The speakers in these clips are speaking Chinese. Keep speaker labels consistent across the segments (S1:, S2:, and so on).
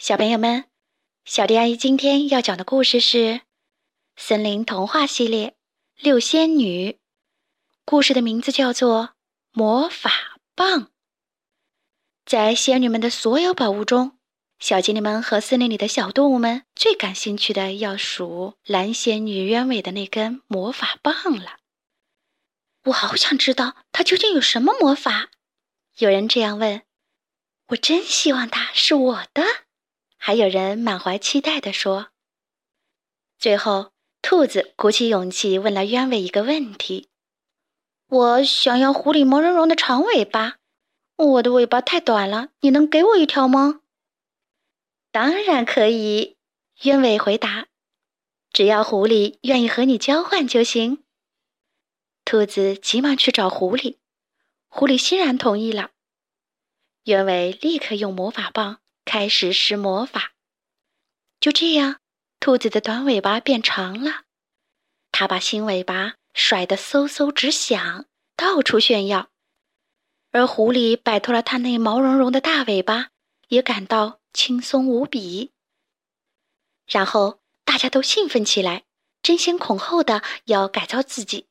S1: 小朋友们，小迪阿姨今天要讲的故事是《森林童话系列》六仙女。故事的名字叫做《魔法棒》。在仙女们的所有宝物中，小精灵们和森林里的小动物们最感兴趣的要数蓝仙女鸢尾的那根魔法棒了。我好想知道它究竟有什么魔法。有人这样问。我真希望它是我的。还有人满怀期待地说。最后，兔子鼓起勇气问了鸢尾一个问题：“我想要狐狸毛茸茸的长尾巴，我的尾巴太短了，你能给我一条吗？”“当然可以。”鸢尾回答，“只要狐狸愿意和你交换就行。”兔子急忙去找狐狸，狐狸欣然同意了。鸢尾立刻用魔法棒。开始施魔法，就这样，兔子的短尾巴变长了。它把新尾巴甩得嗖嗖直响，到处炫耀。而狐狸摆脱了它那毛茸茸的大尾巴，也感到轻松无比。然后大家都兴奋起来，争先恐后的要改造自己。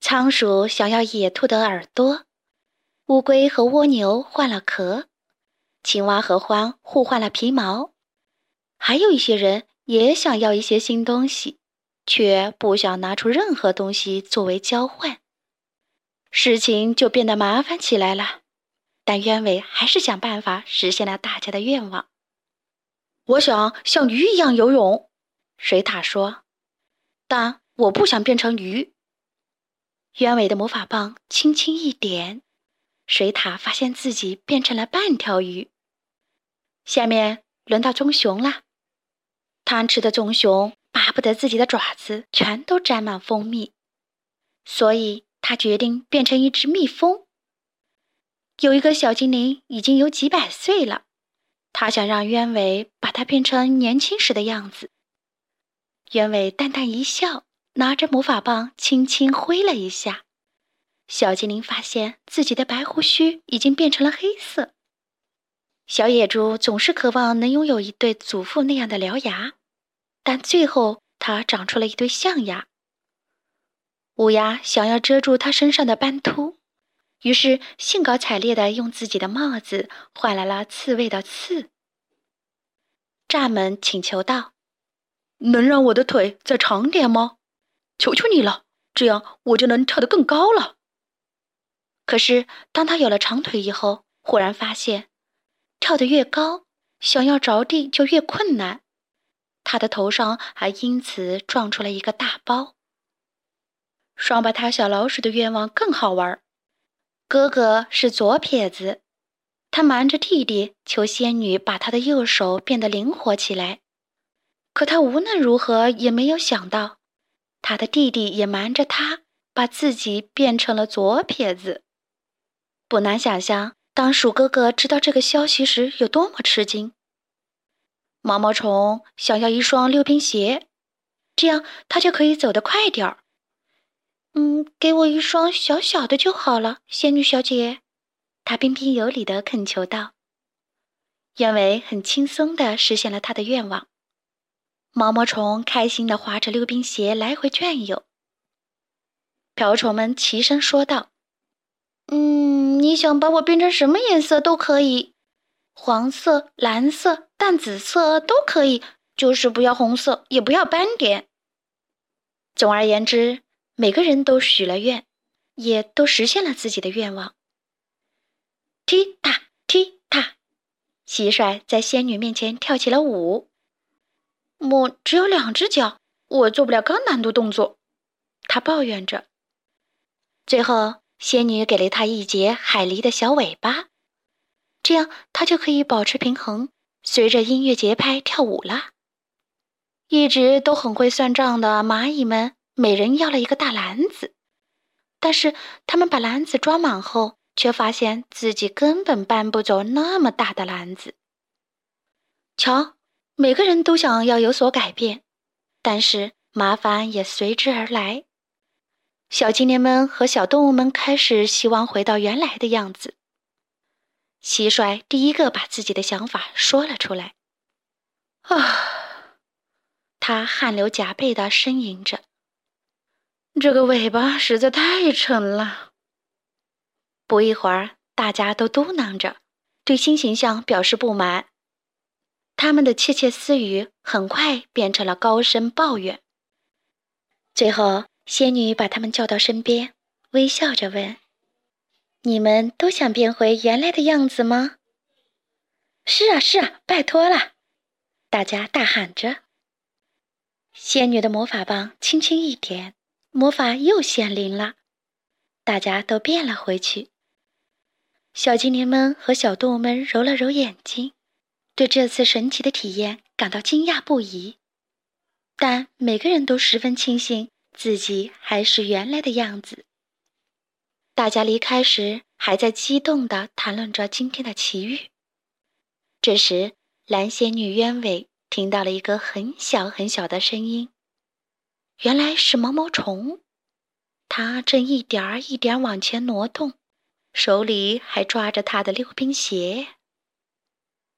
S1: 仓鼠想要野兔的耳朵，乌龟和蜗牛换了壳。青蛙和獾互换了皮毛，还有一些人也想要一些新东西，却不想拿出任何东西作为交换，事情就变得麻烦起来了。但鸢尾还是想办法实现了大家的愿望。我想像鱼一样游泳，水獭说，但我不想变成鱼。鸢尾的魔法棒轻轻一点，水獭发现自己变成了半条鱼。下面轮到棕熊了。贪吃的棕熊巴不得自己的爪子全都沾满蜂蜜，所以他决定变成一只蜜蜂。有一个小精灵已经有几百岁了，他想让鸢尾把它变成年轻时的样子。鸢尾淡淡一笑，拿着魔法棒轻轻挥了一下，小精灵发现自己的白胡须已经变成了黑色。小野猪总是渴望能拥有一对祖父那样的獠牙，但最后它长出了一对象牙。乌鸦想要遮住它身上的斑秃，于是兴高采烈地用自己的帽子换来了刺猬的刺。蚱蜢请求道：“能让我的腿再长点吗？求求你了，这样我就能跳得更高了。”可是当他有了长腿以后，忽然发现。跳得越高，想要着地就越困难。他的头上还因此撞出了一个大包。双胞胎小老鼠的愿望更好玩。哥哥是左撇子，他瞒着弟弟求仙女把他的右手变得灵活起来。可他无论如何也没有想到，他的弟弟也瞒着他把自己变成了左撇子。不难想象。当鼠哥哥知道这个消息时，有多么吃惊。毛毛虫想要一双溜冰鞋，这样它就可以走得快点儿。嗯，给我一双小小的就好了，仙女小姐。她彬彬有礼地恳求道。燕尾很轻松地实现了他的愿望。毛毛虫开心地划着溜冰鞋来回转悠。瓢虫们齐声说道。嗯，你想把我变成什么颜色都可以，黄色、蓝色、淡紫色都可以，就是不要红色，也不要斑点。总而言之，每个人都许了愿，也都实现了自己的愿望。踢踏踢踏，蟋蟀在仙女面前跳起了舞。我只有两只脚，我做不了高难度动作，他抱怨着。最后。仙女给了他一截海狸的小尾巴，这样他就可以保持平衡，随着音乐节拍跳舞了。一直都很会算账的蚂蚁们，每人要了一个大篮子，但是他们把篮子装满后，却发现自己根本搬不走那么大的篮子。瞧，每个人都想要有所改变，但是麻烦也随之而来。小精灵们和小动物们开始希望回到原来的样子。蟋蟀第一个把自己的想法说了出来。啊，他汗流浃背的呻吟着，这个尾巴实在太沉了。不一会儿，大家都嘟囔着，对新形象表示不满。他们的窃窃私语很快变成了高声抱怨。最后，仙女把他们叫到身边，微笑着问：“你们都想变回原来的样子吗？”“是啊，是啊，拜托了！”大家大喊着。仙女的魔法棒轻轻一点，魔法又显灵了，大家都变了回去。小精灵们和小动物们揉了揉眼睛，对这次神奇的体验感到惊讶不已。但每个人都十分庆幸自己还是原来的样子。大家离开时还在激动地谈论着今天的奇遇。这时，蓝仙女鸢尾听到了一个很小很小的声音，原来是毛毛虫，它正一点儿一点儿往前挪动。手里还抓着它的溜冰鞋。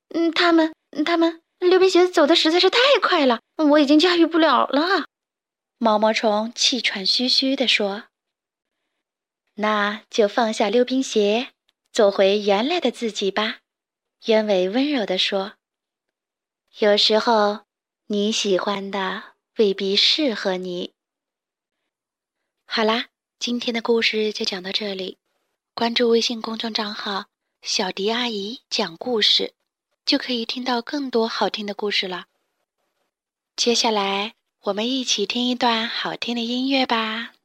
S1: 嗯，他们，他们溜冰鞋走的实在是太快了，我已经驾驭不了了。毛毛虫气喘吁吁地说：“那就放下溜冰鞋，做回原来的自己吧。”鸢尾温柔地说：“有时候你喜欢的未必适合你。”好啦，今天的故事就讲到这里。关注微信公众账号“小迪阿姨讲故事”，就可以听到更多好听的故事了。接下来，我们一起听一段好听的音乐吧。